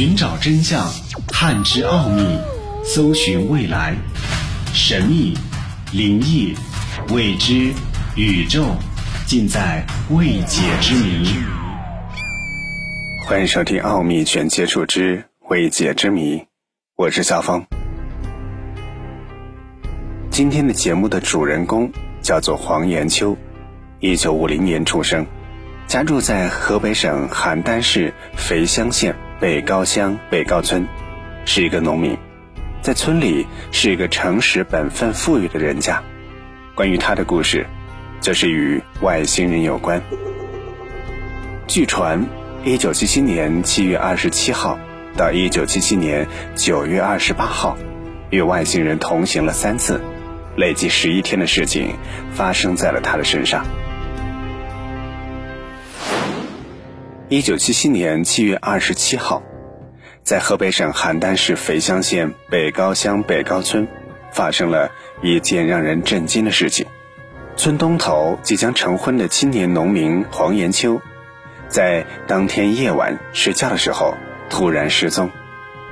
寻找真相，探知奥秘，搜寻未来，神秘、灵异、未知、宇宙，尽在未解之谜。欢迎收听《奥秘全接触之未解之谜》，我是小峰。今天的节目的主人公叫做黄延秋，一九五零年出生，家住在河北省邯郸市肥乡县。北高乡北高村，是一个农民，在村里是一个诚实本分、富裕的人家。关于他的故事，就是与外星人有关。据传，一九七七年七月二十七号到一九七七年九月二十八号，与外星人同行了三次，累计十一天的事情发生在了他的身上。一九七七年七月二十七号，在河北省邯郸市肥乡县北高乡北高村，发生了一件让人震惊的事情。村东头即将成婚的青年农民黄延秋，在当天夜晚睡觉的时候突然失踪，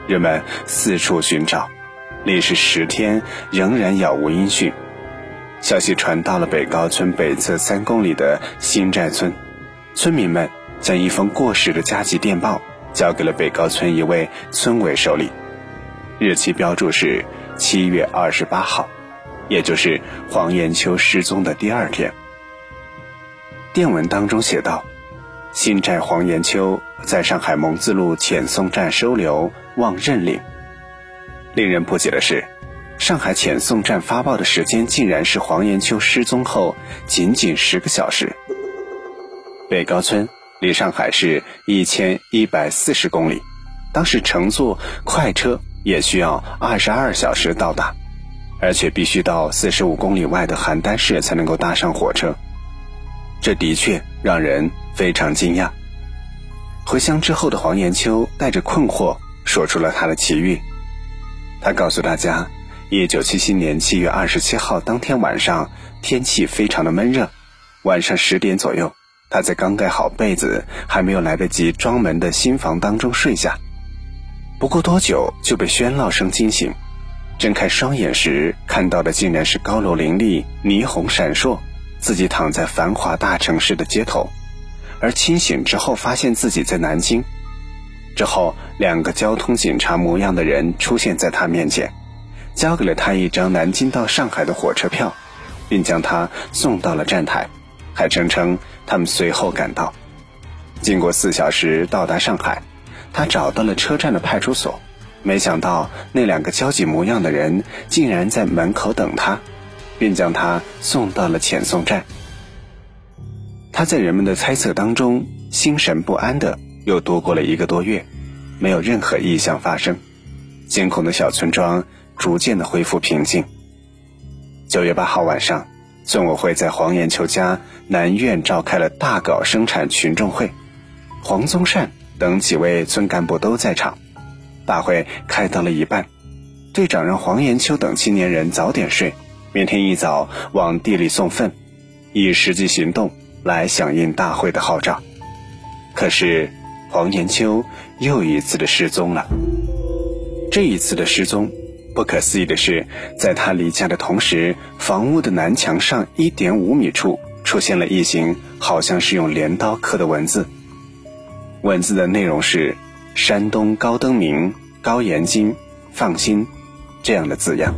人们四处寻找，历时十天仍然杳无音讯。消息传到了北高村北侧三公里的新寨村，村民们。将一封过时的加急电报交给了北高村一位村委手里，日期标注是七月二十八号，也就是黄延秋失踪的第二天。电文当中写道：“新寨黄延秋在上海蒙自路遣送站收留，望认领。”令人不解的是，上海遣送站发报的时间竟然是黄延秋失踪后仅仅十个小时。北高村。离上海市一千一百四十公里，当时乘坐快车也需要二十二小时到达，而且必须到四十五公里外的邯郸市才能够搭上火车。这的确让人非常惊讶。回乡之后的黄延秋带着困惑说出了他的奇遇。他告诉大家，一九七七年七月二十七号当天晚上，天气非常的闷热，晚上十点左右。他在刚盖好被子，还没有来得及装门的新房当中睡下，不过多久就被喧闹声惊醒。睁开双眼时，看到的竟然是高楼林立、霓虹闪烁，自己躺在繁华大城市的街头。而清醒之后，发现自己在南京。之后，两个交通警察模样的人出现在他面前，交给了他一张南京到上海的火车票，并将他送到了站台。还声称他们随后赶到，经过四小时到达上海，他找到了车站的派出所，没想到那两个焦急模样的人竟然在门口等他，并将他送到了遣送站。他在人们的猜测当中心神不安的又度过了一个多月，没有任何异象发生，惊恐的小村庄逐渐的恢复平静。九月八号晚上。村委会在黄延秋家南院召开了大搞生产群众会，黄宗善等几位村干部都在场。大会开到了一半，队长让黄延秋等青年人早点睡，明天一早往地里送粪，以实际行动来响应大会的号召。可是黄延秋又一次的失踪了。这一次的失踪。不可思议的是，在他离家的同时，房屋的南墙上一点五米处出现了一行好像是用镰刀刻的文字。文字的内容是“山东高登明高延金放心”这样的字样，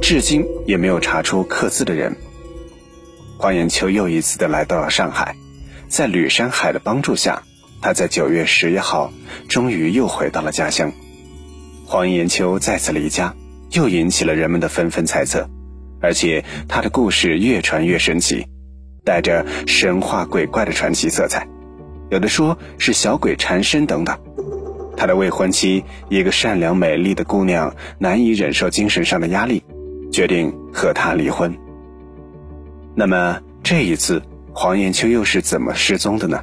至今也没有查出刻字的人。黄延秋又一次的来到了上海，在吕山海的帮助下，他在九月十一号终于又回到了家乡。黄延秋再次离家，又引起了人们的纷纷猜测，而且他的故事越传越神奇，带着神话鬼怪的传奇色彩，有的说是小鬼缠身等等。他的未婚妻，一个善良美丽的姑娘，难以忍受精神上的压力，决定和他离婚。那么这一次，黄延秋又是怎么失踪的呢？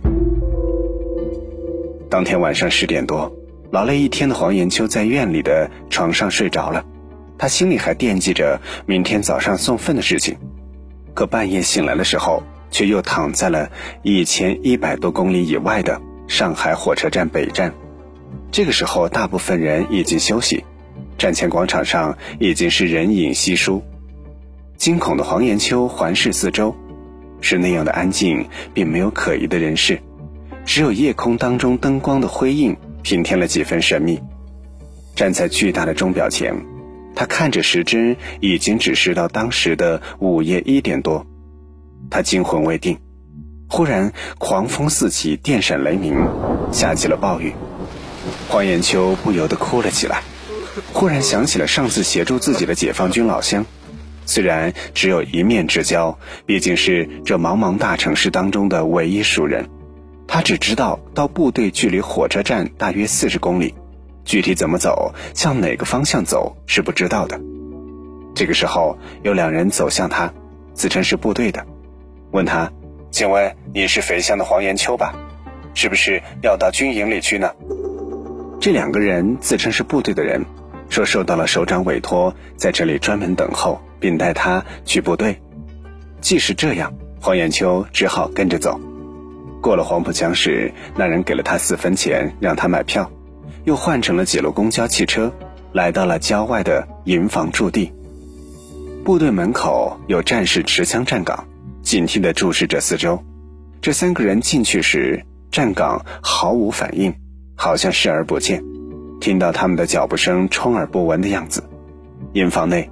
当天晚上十点多。劳累一天的黄延秋在院里的床上睡着了，他心里还惦记着明天早上送粪的事情，可半夜醒来的时候，却又躺在了一千一百多公里以外的上海火车站北站。这个时候，大部分人已经休息，站前广场上已经是人影稀疏。惊恐的黄延秋环视四周，是那样的安静，并没有可疑的人事，只有夜空当中灯光的辉映，平添了几分神秘。站在巨大的钟表前，他看着时针，已经指示到当时的午夜一点多。他惊魂未定，忽然狂风四起，电闪雷鸣，下起了暴雨。黄延秋不由得哭了起来，忽然想起了上次协助自己的解放军老乡。虽然只有一面之交，毕竟是这茫茫大城市当中的唯一熟人。他只知道到部队距离火车站大约四十公里，具体怎么走，向哪个方向走是不知道的。这个时候，有两人走向他，自称是部队的，问他：“请问你是肥乡的黄延秋吧？是不是要到军营里去呢？”这两个人自称是部队的人，说受到了首长委托，在这里专门等候。并带他去部队。既是这样，黄延秋只好跟着走。过了黄浦江时，那人给了他四分钱，让他买票，又换成了几路公交汽车，来到了郊外的营房驻地。部队门口有战士持枪站岗，警惕地注视着四周。这三个人进去时，站岗毫无反应，好像视而不见。听到他们的脚步声，充耳不闻的样子。营房内。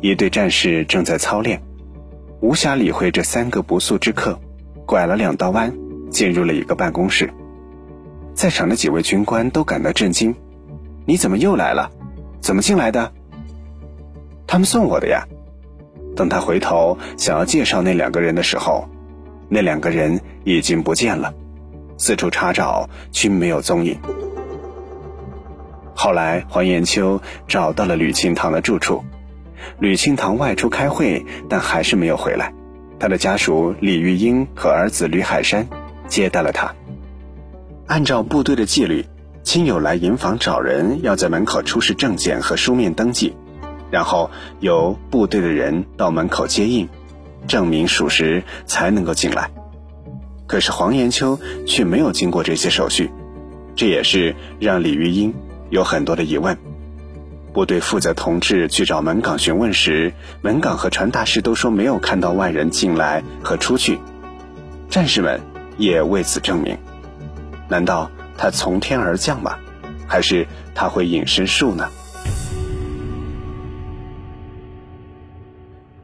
一队战士正在操练，无暇理会这三个不速之客，拐了两道弯，进入了一个办公室。在场的几位军官都感到震惊：“你怎么又来了？怎么进来的？”他们送我的呀。等他回头想要介绍那两个人的时候，那两个人已经不见了，四处查找均没有踪影。后来黄延秋找到了吕庆堂的住处。吕庆堂外出开会，但还是没有回来。他的家属李玉英和儿子吕海山接待了他。按照部队的纪律，亲友来营房找人，要在门口出示证件和书面登记，然后由部队的人到门口接应，证明属实才能够进来。可是黄延秋却没有经过这些手续，这也是让李玉英有很多的疑问。部队负责同志去找门岗询问时，门岗和传达室都说没有看到外人进来和出去，战士们也为此证明。难道他从天而降吗？还是他会隐身术呢？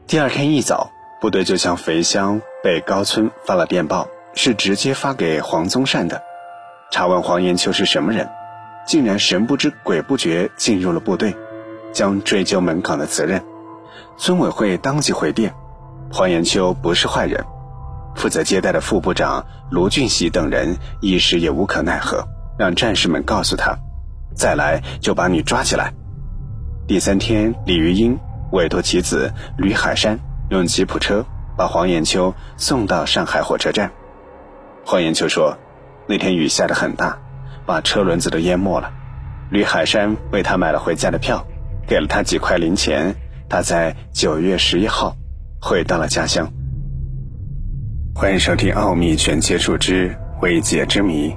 第二天一早，部队就向肥乡北高村发了电报，是直接发给黄宗善的，查问黄延秋是什么人。竟然神不知鬼不觉进入了部队，将追究门岗的责任。村委会当即回电：黄延秋不是坏人。负责接待的副部长卢俊熙等人一时也无可奈何，让战士们告诉他：再来就把你抓起来。第三天，李玉英委托其子吕海山用吉普车把黄延秋送到上海火车站。黄延秋说：那天雨下得很大。把车轮子都淹没了，吕海山为他买了回家的票，给了他几块零钱。他在九月十一号回到了家乡。欢迎收听《奥秘全接触之未解之谜》，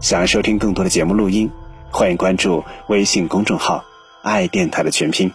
想要收听更多的节目录音，欢迎关注微信公众号“爱电台”的全拼。